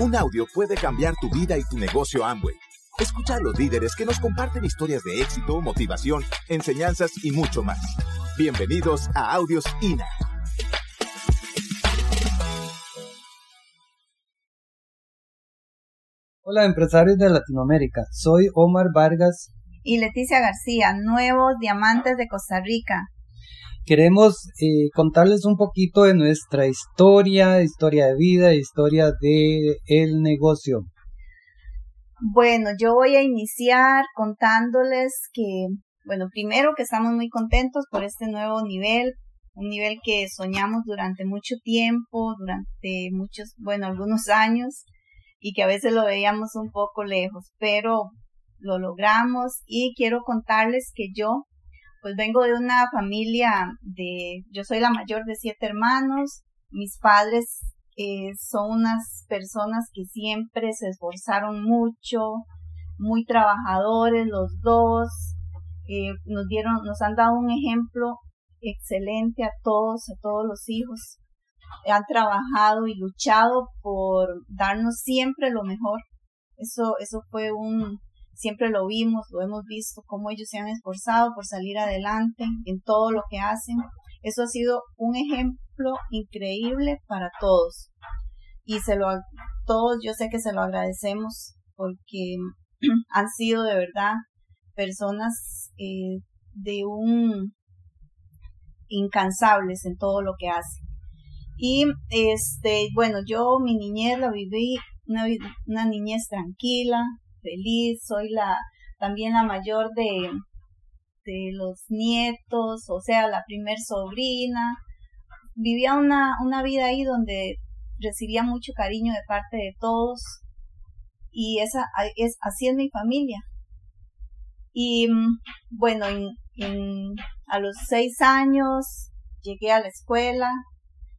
Un audio puede cambiar tu vida y tu negocio Amway. Escucha a los líderes que nos comparten historias de éxito, motivación, enseñanzas y mucho más. Bienvenidos a Audios INA. Hola empresarios de Latinoamérica, soy Omar Vargas y Leticia García, nuevos diamantes de Costa Rica. Queremos eh, contarles un poquito de nuestra historia, historia de vida, historia de el negocio. Bueno, yo voy a iniciar contándoles que, bueno, primero que estamos muy contentos por este nuevo nivel, un nivel que soñamos durante mucho tiempo, durante muchos, bueno, algunos años, y que a veces lo veíamos un poco lejos, pero lo logramos y quiero contarles que yo pues vengo de una familia de, yo soy la mayor de siete hermanos, mis padres eh, son unas personas que siempre se esforzaron mucho, muy trabajadores los dos, eh, nos dieron, nos han dado un ejemplo excelente a todos, a todos los hijos. Han trabajado y luchado por darnos siempre lo mejor. Eso, eso fue un, siempre lo vimos, lo hemos visto, cómo ellos se han esforzado por salir adelante en todo lo que hacen. Eso ha sido un ejemplo increíble para todos. Y se lo, todos yo sé que se lo agradecemos porque han sido de verdad personas eh, de un incansables en todo lo que hacen. Y este, bueno, yo mi niñez la viví, una, una niñez tranquila, feliz, soy la también la mayor de, de los nietos, o sea, la primer sobrina. Vivía una, una vida ahí donde recibía mucho cariño de parte de todos y esa es así es mi familia. Y bueno, en, a los seis años llegué a la escuela,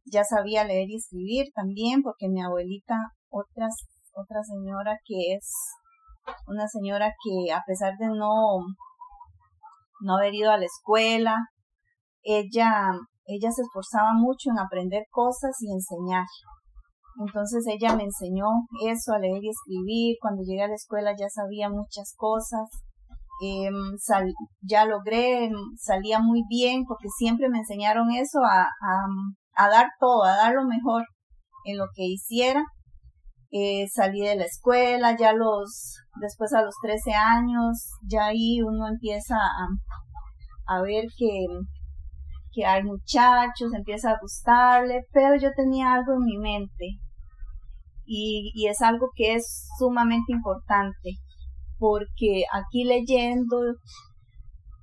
ya sabía leer y escribir también porque mi abuelita, otras, otra señora que es una señora que a pesar de no, no haber ido a la escuela, ella, ella se esforzaba mucho en aprender cosas y enseñar. Entonces ella me enseñó eso, a leer y escribir. Cuando llegué a la escuela ya sabía muchas cosas. Em, ya logré, salía muy bien porque siempre me enseñaron eso a, a dar todo, a dar lo mejor en lo que hiciera eh, salí de la escuela, ya los, después a los 13 años, ya ahí uno empieza a, a ver que, que hay muchachos, empieza a gustarle, pero yo tenía algo en mi mente y, y es algo que es sumamente importante porque aquí leyendo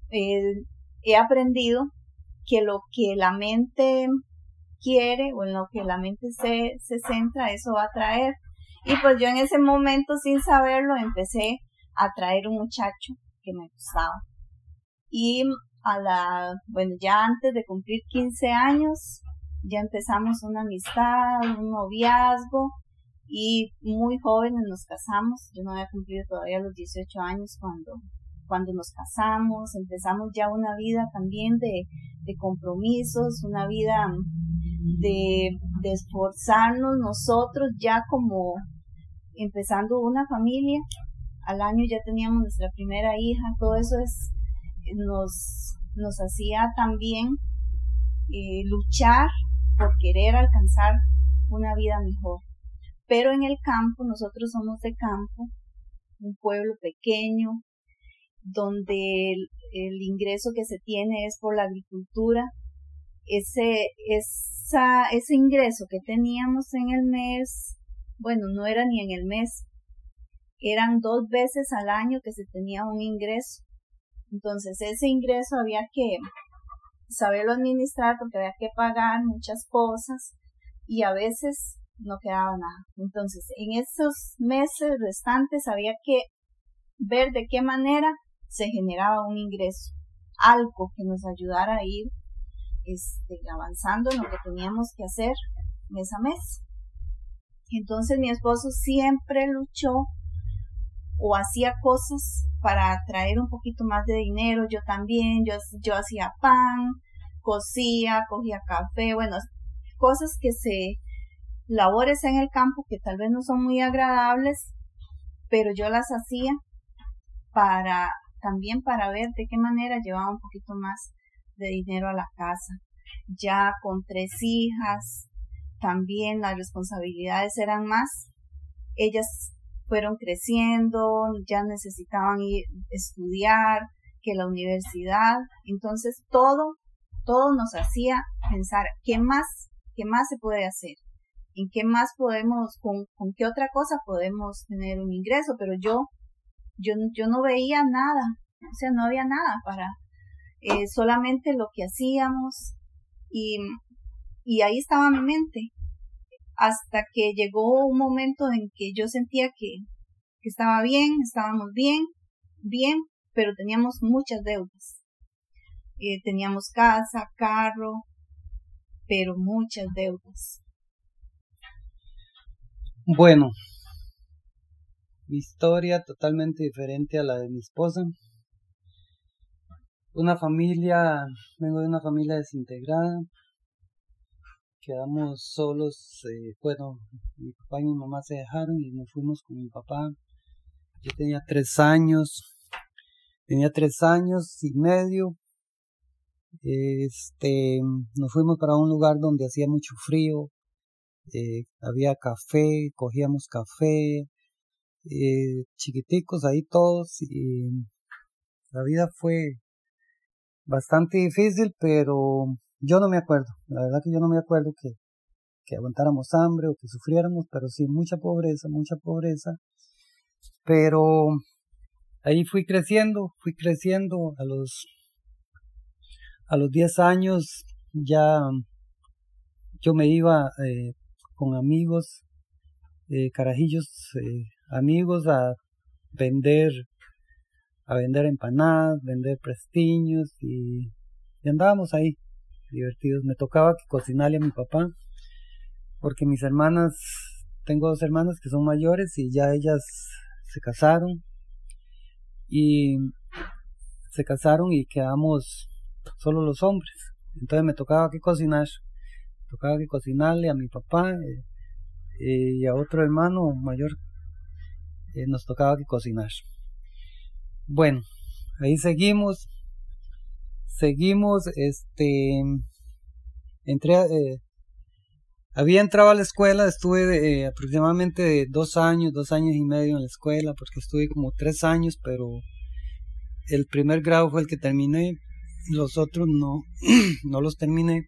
eh, he aprendido que lo que la mente quiere o en lo que la mente se, se centra, eso va a traer. Y pues yo en ese momento, sin saberlo, empecé a traer un muchacho que me gustaba. Y a la, bueno, ya antes de cumplir 15 años, ya empezamos una amistad, un noviazgo y muy jóvenes nos casamos. Yo no había cumplido todavía los 18 años cuando, cuando nos casamos. Empezamos ya una vida también de, de compromisos, una vida de, de esforzarnos nosotros ya como, empezando una familia, al año ya teníamos nuestra primera hija, todo eso es, nos, nos hacía también eh, luchar por querer alcanzar una vida mejor. Pero en el campo, nosotros somos de campo, un pueblo pequeño, donde el, ingreso que se tiene es por la agricultura. Ese, ese ingreso que teníamos en el mes bueno, no era ni en el mes, eran dos veces al año que se tenía un ingreso. Entonces ese ingreso había que saberlo administrar porque había que pagar muchas cosas y a veces no quedaba nada. Entonces en esos meses restantes había que ver de qué manera se generaba un ingreso, algo que nos ayudara a ir este, avanzando en lo que teníamos que hacer mes a mes. Entonces mi esposo siempre luchó o hacía cosas para traer un poquito más de dinero, yo también, yo, yo hacía pan, cocía, cogía café, bueno, cosas que se, labores en el campo que tal vez no son muy agradables, pero yo las hacía para también para ver de qué manera llevaba un poquito más de dinero a la casa. Ya con tres hijas, también las responsabilidades eran más. Ellas fueron creciendo, ya necesitaban ir estudiar, que la universidad. Entonces todo, todo nos hacía pensar qué más, qué más se puede hacer, en qué más podemos, con, con qué otra cosa podemos tener un ingreso. Pero yo, yo, yo no veía nada, o sea, no había nada para eh, solamente lo que hacíamos y, y ahí estaba mi mente hasta que llegó un momento en que yo sentía que, que estaba bien, estábamos bien, bien, pero teníamos muchas deudas. Eh, teníamos casa, carro, pero muchas deudas. Bueno, mi historia totalmente diferente a la de mi esposa. Una familia, vengo de una familia desintegrada. Quedamos solos, eh, bueno, mi papá y mi mamá se dejaron y nos fuimos con mi papá. Yo tenía tres años, Tenía tres años y medio. Este, nos fuimos para un lugar donde hacía mucho frío. Eh, había café, cogíamos café, eh, chiquiticos ahí todos. Y la vida fue bastante difícil, pero yo no me acuerdo. La verdad que yo no me acuerdo que, que aguantáramos hambre o que sufriéramos, pero sí mucha pobreza, mucha pobreza. Pero ahí fui creciendo, fui creciendo a los a los 10 años ya yo me iba eh, con amigos, eh, carajillos, eh, amigos a vender, a vender empanadas, vender prestiños y, y, andábamos ahí divertidos. Me tocaba que cocinarle a mi papá porque mis hermanas, tengo dos hermanas que son mayores y ya ellas se casaron y se casaron y quedamos solo los hombres. Entonces me tocaba que cocinar, tocaba que cocinarle a mi papá eh, y a otro hermano mayor eh, nos tocaba que cocinar. Bueno, ahí seguimos, seguimos, este, entré, había entrado a la escuela, estuve aproximadamente dos años, dos años y medio en la escuela, porque estuve como tres años, pero el primer grado fue el que terminé, los otros no, no los terminé,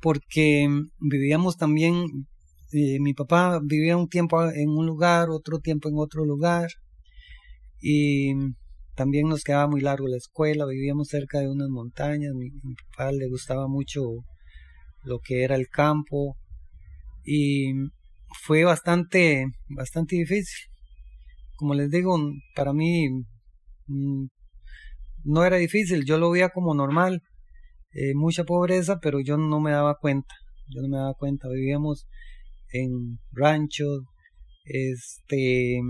porque vivíamos también, eh, mi papá vivía un tiempo en un lugar, otro tiempo en otro lugar, y también nos quedaba muy largo la escuela, vivíamos cerca de unas montañas, mi papá le gustaba mucho lo que era el campo y fue bastante, bastante difícil. Como les digo, para mí mm, no era difícil, yo lo veía como normal, eh, mucha pobreza, pero yo no me daba cuenta, yo no me daba cuenta, vivíamos en ranchos, este,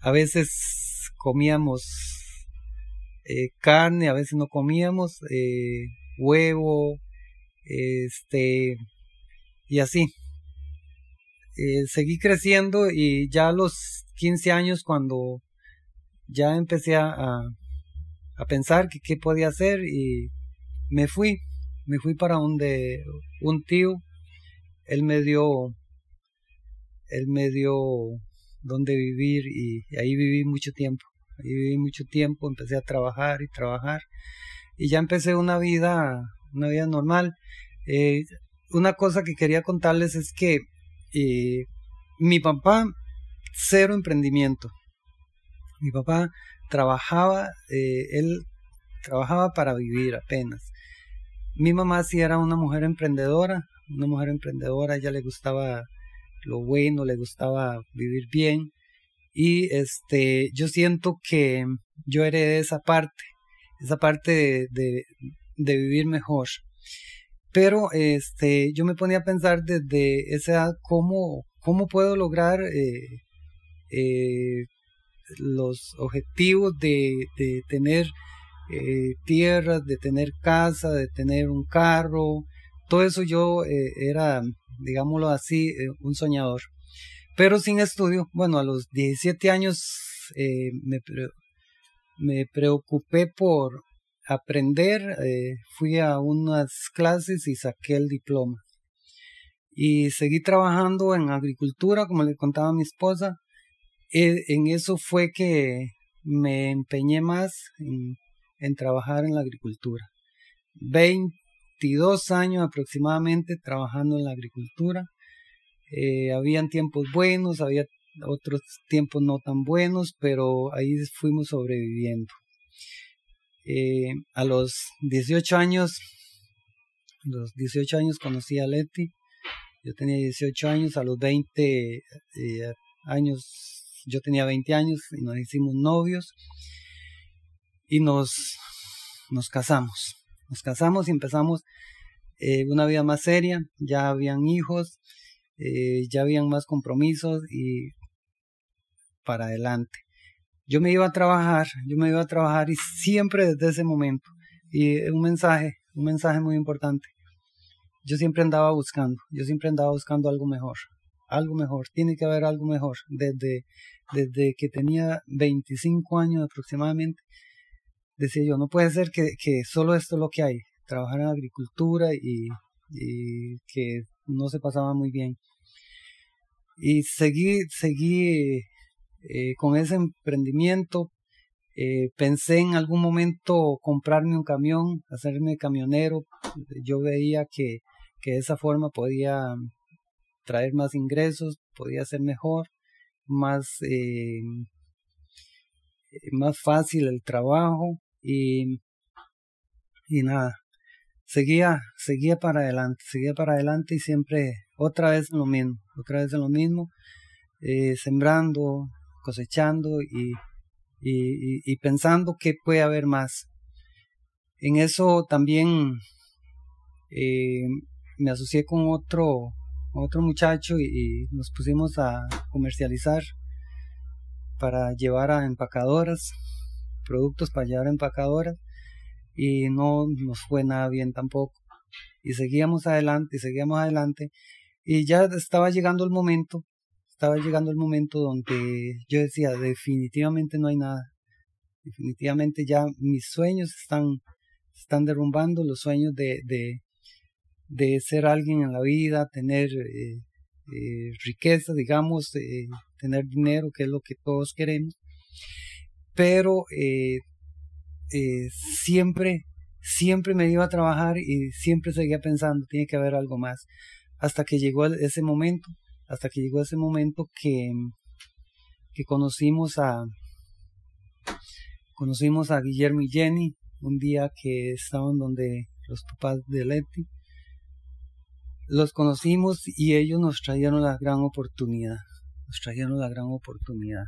a veces comíamos eh, carne, a veces no comíamos, eh, huevo, este, y así. Eh, seguí creciendo y ya a los 15 años cuando ya empecé a, a pensar que qué podía hacer y me fui, me fui para donde un tío, él me dio, él me dio donde vivir y, y ahí viví mucho tiempo, ahí viví mucho tiempo, empecé a trabajar y trabajar y ya empecé una vida una vida normal. Eh, una cosa que quería contarles es que eh, mi papá, cero emprendimiento. Mi papá trabajaba, eh, él trabajaba para vivir apenas. Mi mamá sí era una mujer emprendedora, una mujer emprendedora, ella le gustaba lo bueno, le gustaba vivir bien. Y este, yo siento que yo heredé esa parte, esa parte de, de vivir mejor. Pero este, yo me ponía a pensar desde esa edad cómo, cómo puedo lograr eh, eh, los objetivos de, de tener eh, tierras, de tener casa, de tener un carro. Todo eso yo era digámoslo así, eh, un soñador. Pero sin estudio, bueno, a los 17 años eh, me, me preocupé por aprender, eh, fui a unas clases y saqué el diploma. Y seguí trabajando en agricultura, como le contaba a mi esposa. E, en eso fue que me empeñé más en, trabajar en la agricultura. 22 años aproximadamente trabajando en la agricultura. Eh, habían tiempos buenos, había otros tiempos no tan buenos, pero ahí fuimos sobreviviendo. Eh, a los 18 años, los 18 años conocí a Leti, yo tenía 18 años, a los 20 eh, años, yo tenía 20 años y nos hicimos novios y nos, nos casamos. Nos casamos y empezamos eh, una vida más seria, ya habían hijos, ya habían más compromisos y para adelante. Yo me iba a trabajar, yo me iba a trabajar y siempre desde ese momento, y un mensaje, un mensaje muy importante, yo siempre andaba buscando, yo siempre andaba buscando algo mejor, algo mejor, tiene que haber algo mejor. Desde, desde que tenía 25 años aproximadamente, decía yo, no puede ser que, que solo esto es lo que hay, trabajar en agricultura y, y que no se pasaba muy bien. Y seguí, seguí eh, con ese emprendimiento eh, pensé en algún momento comprarme un camión, hacerme camionero. Yo veía que, que de esa forma podía traer más ingresos, podía ser mejor, más, eh, más fácil el trabajo y, y nada, seguía, seguía para adelante, seguía para adelante y siempre otra vez lo mismo, otra vez lo mismo, sembrando, cosechando y, y, pensando que puede haber más. En eso también eh, me asocié con otro, otro muchacho y, nos pusimos a comercializar para llevar a empacadoras, productos para llevar a empacadoras y no nos fue nada bien tampoco. Y seguíamos adelante, y seguíamos adelante y ya estaba llegando el momento estaba llegando el momento donde yo decía, definitivamente no hay nada. Definitivamente ya mis sueños están, están derrumbando, los sueños de, de, de ser alguien en la vida, tener eh, eh, riqueza, digamos, eh, tener dinero, que es lo que todos queremos. Pero siempre, siempre me iba a trabajar y siempre seguía pensando, tiene que haber algo más. Hasta que llegó ese momento hasta que llegó ese momento que, que conocimos a conocimos a Guillermo y Jenny un día que estaban donde los papás de Leti los conocimos y ellos nos trajeron la gran oportunidad nos trajeron la gran oportunidad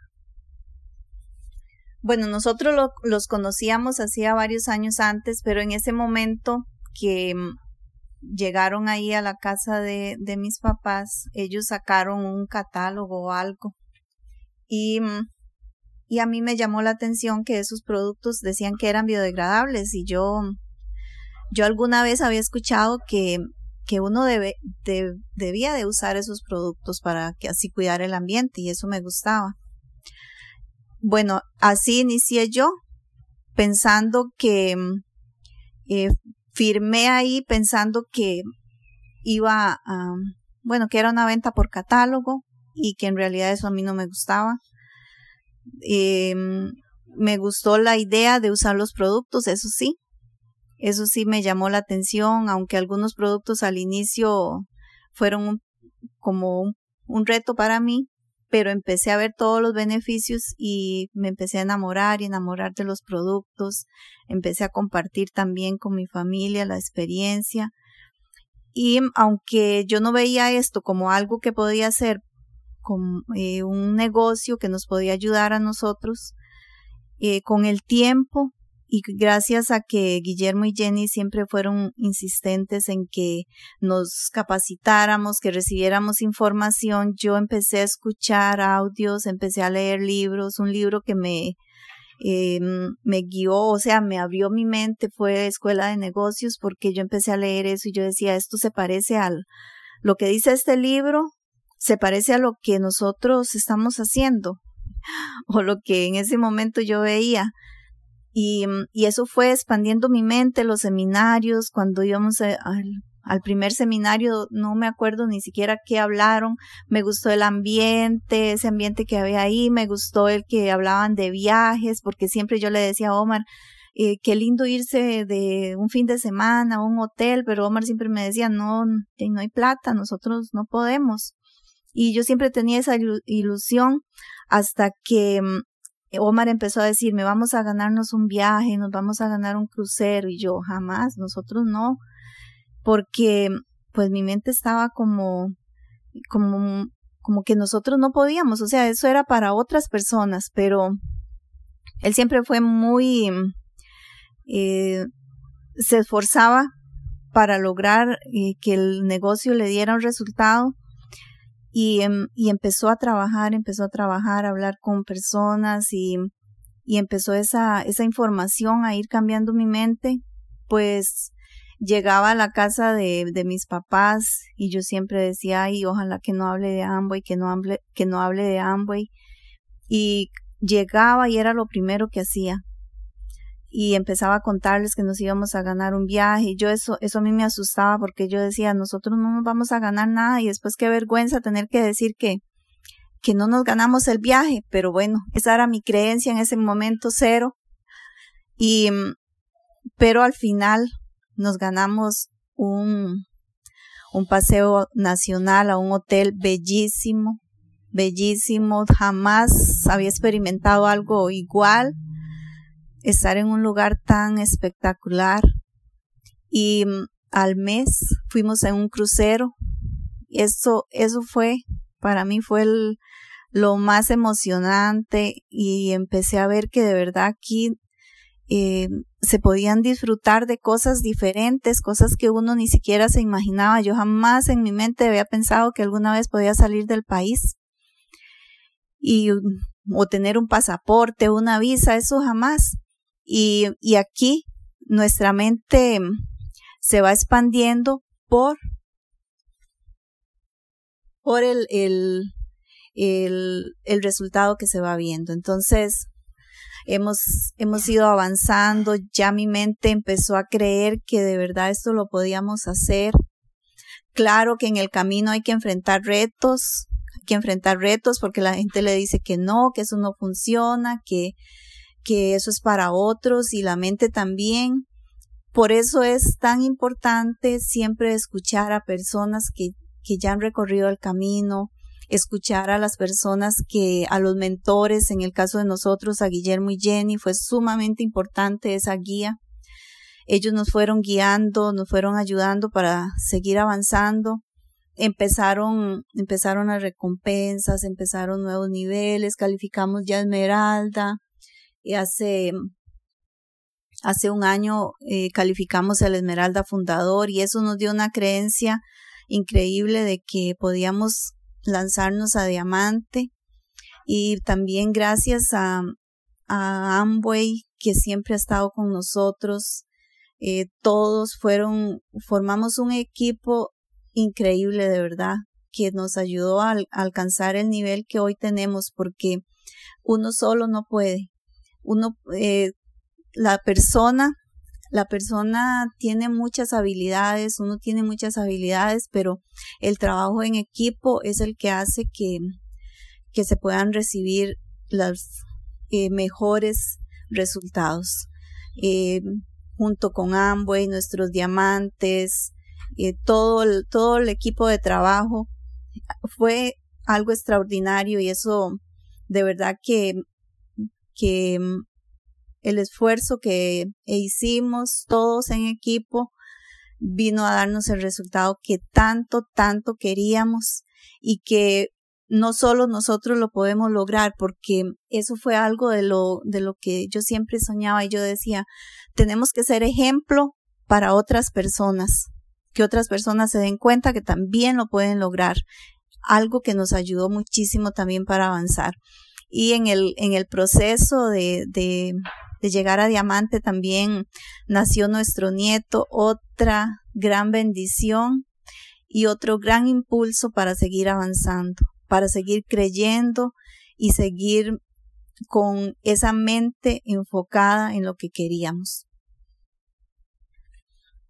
bueno, nosotros los conocíamos hacía varios años antes, pero en ese momento que llegaron ahí a la casa de, de mis papás, ellos sacaron un catálogo o algo. Y, y a mí me llamó la atención que esos productos decían que eran biodegradables y yo, yo alguna vez había escuchado que, que uno debe, debía de usar esos productos para que así cuidar el ambiente y eso me gustaba. Bueno, así inicié yo pensando que eh, firmé ahí pensando que iba a, bueno, que era una venta por catálogo y que en realidad eso a mí no me gustaba. Em, me gustó la idea de usar los productos, eso sí. Eso sí me llamó la atención, aunque algunos productos al inicio fueron como un reto para mí, pero empecé a ver todos los beneficios y me empecé a enamorar y enamorar de los productos, empecé a compartir también con mi familia la experiencia. Y aunque yo no veía esto como algo que podía ser como, eh, un negocio que nos podía ayudar a nosotros, eh, con el tiempo y gracias a que Guillermo y Jenny siempre fueron insistentes en que nos capacitáramos, que recibiéramos información, yo empecé a escuchar audios, empecé a leer libros, un libro que me, eh, me guió, o sea, me abrió mi mente, fue Escuela de Negocios, porque yo empecé a leer eso y yo decía, esto se parece al, lo que dice este libro se parece a lo que nosotros estamos haciendo o lo que en ese momento yo veía. Y, y eso fue expandiendo mi mente, los seminarios, cuando íbamos al, al primer seminario, no me acuerdo ni siquiera qué hablaron, me gustó el ambiente, ese ambiente que había ahí, me gustó el que hablaban de viajes, porque siempre yo le decía a Omar, eh, qué lindo irse de un fin de semana a un hotel, pero Omar siempre me decía, no, no hay plata, nosotros no podemos. Y yo siempre tenía esa ilusión hasta que mm, Omar empezó a decirme, vamos a ganarnos un viaje, nos vamos a ganar un crucero. Y yo, jamás, nosotros no. Porque pues mi mente estaba como, como, como que nosotros no podíamos. O sea, eso era para otras personas, pero él siempre fue muy, eh, se esforzaba para lograr eh, que el negocio le diera un resultado y, em, y empezó a trabajar, empezó a trabajar, a hablar con personas y, y empezó esa, esa información a ir cambiando mi mente, pues llegaba a la casa de, de mis papás y yo siempre decía, ay, ojalá que no hable de Amway, que no hable, que no hable de Amway. Y llegaba y era lo primero que hacía y empezaba a contarles que nos íbamos a ganar un viaje. Y yo eso, eso a mí me asustaba porque yo decía, nosotros no nos vamos a ganar nada y después qué vergüenza tener que decir que, que no nos ganamos el viaje. Pero bueno, esa era mi creencia en ese momento cero. Y, pero al final nos ganamos un, un paseo nacional a un hotel bellísimo, bellísimo. Jamás había experimentado algo igual estar en un lugar tan espectacular. Y mm, al mes fuimos en un crucero. Eso, eso fue, para mí fue lo más emocionante y empecé a ver que de verdad aquí eh, se podían disfrutar de cosas diferentes, cosas que uno ni siquiera se imaginaba. Yo jamás en mi mente había pensado que alguna vez podía salir del país y o tener un pasaporte, una visa, eso jamás. Y, y aquí nuestra mente se va expandiendo por, por el, el, el, el resultado que se va viendo. Entonces, hemos, hemos ido avanzando, ya mi mente empezó a creer que de verdad esto lo podíamos hacer. Claro que en el camino hay que enfrentar retos, hay que enfrentar retos porque la gente le dice que no, que eso no funciona, que, que eso es para otros y la mente también. Por eso es tan importante siempre escuchar a personas que, que ya han recorrido el camino, escuchar a las personas que, a los mentores, en el caso de nosotros, a Guillermo y Jenny, fue sumamente importante esa guía. Ellos nos fueron guiando, nos fueron ayudando para seguir avanzando. Empezaron, empezaron las recompensas, empezaron nuevos niveles, calificamos ya Esmeralda, hace, hace un año eh, calificamos el Esmeralda Fundador y eso nos dio una creencia increíble de que podíamos lanzarnos a diamante y también gracias a, a Amway que siempre ha estado con nosotros. Eh, todos fueron, formamos un equipo increíble de verdad que nos ayudó a, alcanzar el nivel que hoy tenemos porque uno solo no puede uno, eh, la persona, la persona tiene muchas habilidades, uno tiene muchas habilidades, pero el trabajo en equipo es el que hace que, que se puedan recibir los eh, mejores resultados. Eh, junto con Amway, nuestros diamantes, todo, todo el equipo de trabajo fue algo extraordinario y eso de verdad que que mm, el esfuerzo que hicimos todos en equipo vino a darnos el resultado que tanto, tanto queríamos y que no solo nosotros lo podemos lograr, porque eso fue algo de lo, de lo que yo siempre soñaba y yo decía, tenemos que ser ejemplo para otras personas, que otras personas se den cuenta que también lo pueden lograr, algo que nos ayudó muchísimo también para avanzar y en el, en el proceso de, de, llegar a Diamante también nació nuestro nieto, otra gran bendición. y otro gran impulso para seguir avanzando, para seguir creyendo y seguir con esa mente enfocada en lo que queríamos.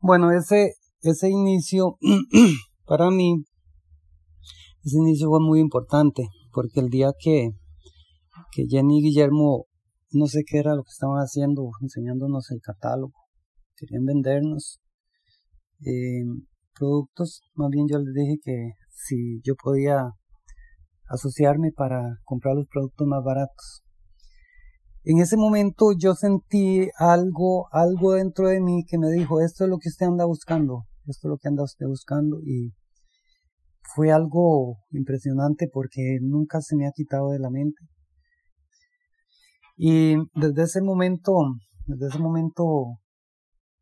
Bueno, ese, ese inicio para mí, ese inicio fue muy importante, porque el día que, que Jenny y Guillermo, no sé qué era lo que estaban haciendo, enseñándonos el catálogo, querían vendernos eh, productos, más bien yo les dije que si yo podía asociarme para comprar los productos más baratos. En ese momento yo sentí algo, algo dentro de mí que me dijo, esto es lo que usted anda buscando, esto es lo que anda usted buscando y fue algo impresionante porque nunca se me ha quitado de la mente. Y desde ese momento, desde ese momento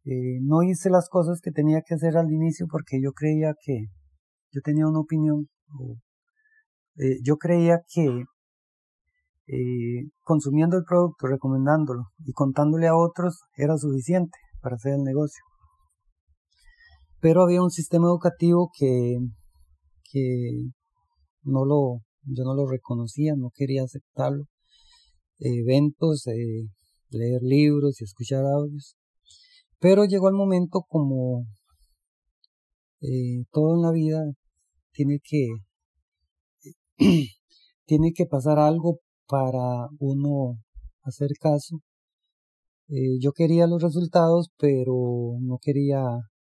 eh, no hice las cosas que tenía que hacer al inicio porque yo creía que yo tenía una opinión. Eh, yo creía que eh, consumiendo el producto, recomendándolo y contándole a otros era suficiente para hacer el negocio. Pero había un sistema educativo que, que no lo, yo no lo reconocía, no quería aceptarlo. Eventos, leer libros y escuchar audios. Pero llegó el momento como eh, todo en la vida tiene que tiene que pasar algo para uno hacer caso. Eh, yo quería los resultados, pero no quería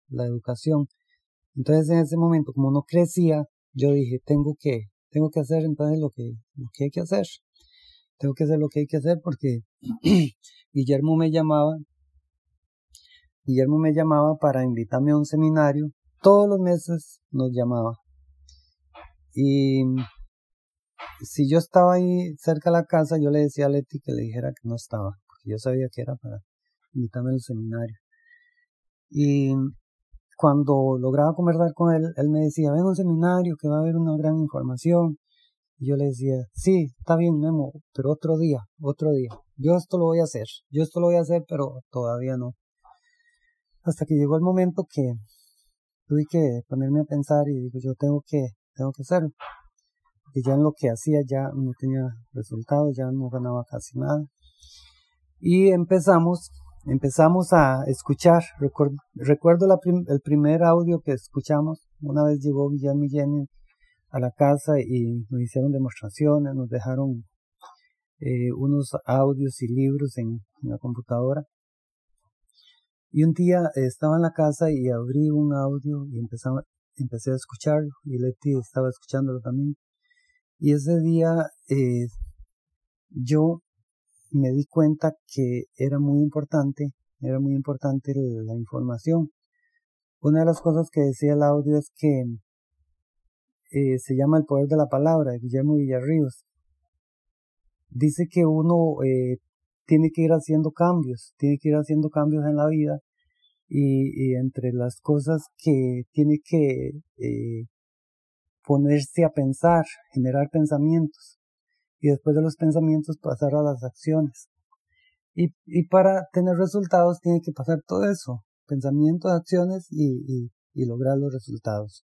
la educación. Entonces en ese momento, como no crecía, yo dije, tengo que, tengo que hacer entonces lo que, lo que hay que hacer. Tengo que hacer lo que hay que hacer porque Guillermo me llamaba Guillermo me llamaba para invitarme a un seminario. Todos los meses nos llamaba. Y si yo estaba ahí cerca de la casa, yo le decía a Leti que le dijera que no estaba, porque yo sabía que era para invitarme al seminario. Y cuando lograba conversar con él, él me decía, ven a un seminario que va a haber una gran información. Y yo le decía, sí, está bien, Memo, pero otro día, otro día. Yo esto lo voy a hacer, yo esto lo voy a hacer, pero todavía no. Hasta que llegó el momento que tuve que ponerme a pensar y digo, yo tengo que, tengo que hacerlo. Y ya en lo que hacía ya no tenía resultados, ya no ganaba casi nada. Y empezamos, empezamos a escuchar. Recuerdo, recuerdo el primer audio que escuchamos. Una vez llegó Guillermo a la casa y nos hicieron demostraciones, nos dejaron eh, unos audios y libros en la computadora. Y un día estaba en la casa y abrí un audio y empezaba, empecé a escucharlo y Leti estaba escuchándolo también. Y ese día eh, yo me di cuenta que era muy importante, era muy importante la información. Una de las cosas que decía el audio es que eh, se llama El Poder de la Palabra, de Guillermo Villarríos. Dice que uno eh, tiene que ir haciendo cambios, tiene que ir haciendo cambios en la vida y, entre las cosas que tiene que eh, ponerse a pensar, generar pensamientos y después de los pensamientos pasar a las acciones. Y, y para tener resultados tiene que pasar todo eso, pensamientos, acciones y, y, lograr los resultados.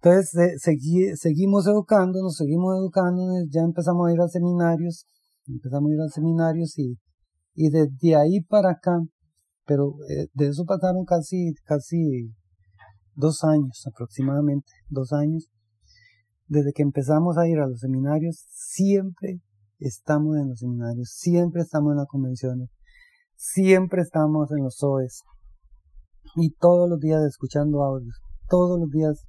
Entonces eh, seguimos educándonos, seguimos educándonos, ya empezamos a ir a seminarios, empezamos a ir a seminarios y, y desde ahí para acá pero eh, de eso pasaron casi, casi dos años aproximadamente, dos años. Desde que empezamos a ir a los seminarios, siempre estamos en los seminarios, siempre estamos en las convenciones, siempre estamos en los OES y todos los días escuchando audios, todos los días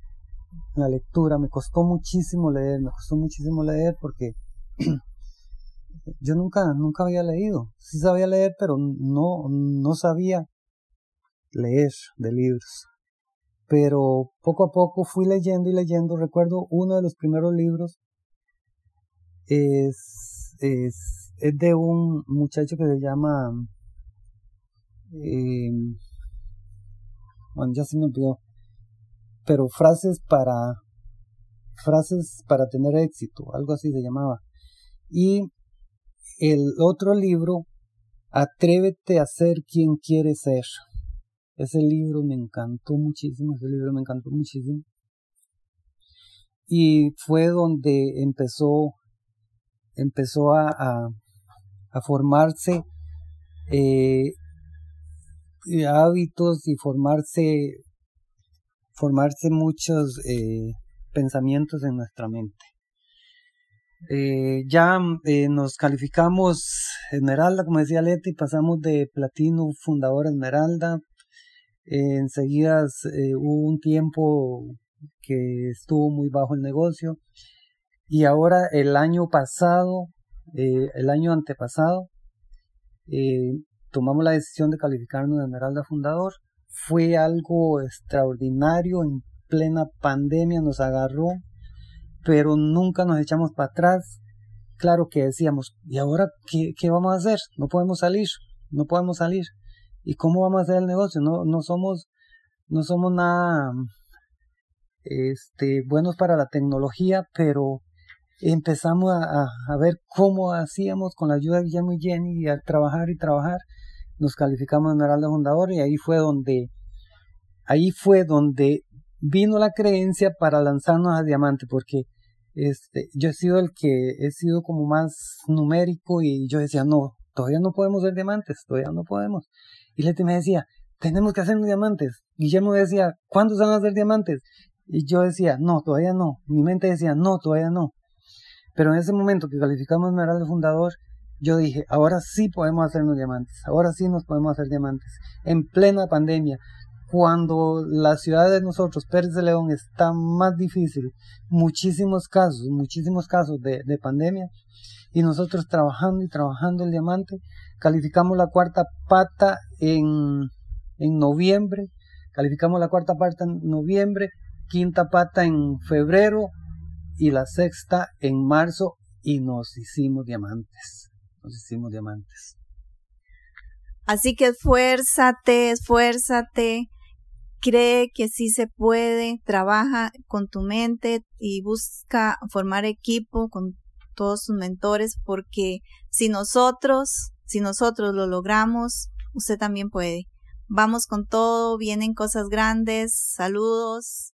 la lectura. Me costó muchísimo leer, me costó muchísimo leer porque yo nunca, nunca había leído. Sí sabía leer, pero no, no sabía leer de libros. Pero poco a poco fui leyendo y leyendo. Recuerdo uno de los primeros libros es, es, es de un muchacho que se llama, eh, bueno, ya se me olvidó, pero frases para, frases para tener éxito, algo así se llamaba. Y el otro libro, Atrévete a ser quien quieres ser. Ese libro me encantó muchísimo, ese libro me encantó muchísimo. Y fue donde empezó, empezó a, a, formarse eh, hábitos y formarse, formarse muchos eh, pensamientos en nuestra mente. Eh, ya eh, nos calificamos Esmeralda, como decía Leti, pasamos de platino fundador Esmeralda. Eh, enseguida hubo un tiempo que estuvo muy bajo el negocio. Y ahora el año pasado, el año antepasado, tomamos la decisión de calificarnos de Esmeralda fundador. Fue algo extraordinario, en plena pandemia nos agarró pero nunca nos echamos para atrás. Claro que decíamos, ¿y ahora qué, qué, vamos a hacer? No podemos salir, no podemos salir. ¿Y cómo vamos a hacer el negocio? No, no somos, no somos nada este, buenos para la tecnología, pero empezamos a, a, ver cómo hacíamos con la ayuda de Guillermo y Jenny y a trabajar y trabajar. Nos calificamos en Heraldo Fundador y ahí fue donde, ahí fue donde vino la creencia para lanzarnos a diamante, porque este, yo he sido el que he sido como más numérico y yo decía, no, todavía no podemos ser diamantes, todavía no podemos. Y Leti me decía, tenemos que hacer diamantes. Guillermo decía, ¿cuándo se van a hacer diamantes? Y yo decía, no, todavía no. Mi mente decía, no, todavía no. Pero en ese momento que calificamos Esmeralda Fundador, yo dije, ahora sí podemos hacernos diamantes, ahora sí nos podemos hacer diamantes. En plena pandemia, cuando la ciudad de nosotros, Pérez de León, está más difícil, muchísimos casos, muchísimos casos de, pandemia, y nosotros trabajando y trabajando el diamante, calificamos la cuarta pata en, en noviembre, calificamos la cuarta pata en noviembre, quinta pata en febrero y la sexta en marzo y nos hicimos diamantes, nos hicimos diamantes. Así que esfuérzate, esfuérzate, cree que sí se puede, trabaja con tu mente y busca formar equipo con todos sus mentores porque si nosotros, si nosotros lo logramos, usted también puede. Vamos con todo, vienen cosas grandes, saludos.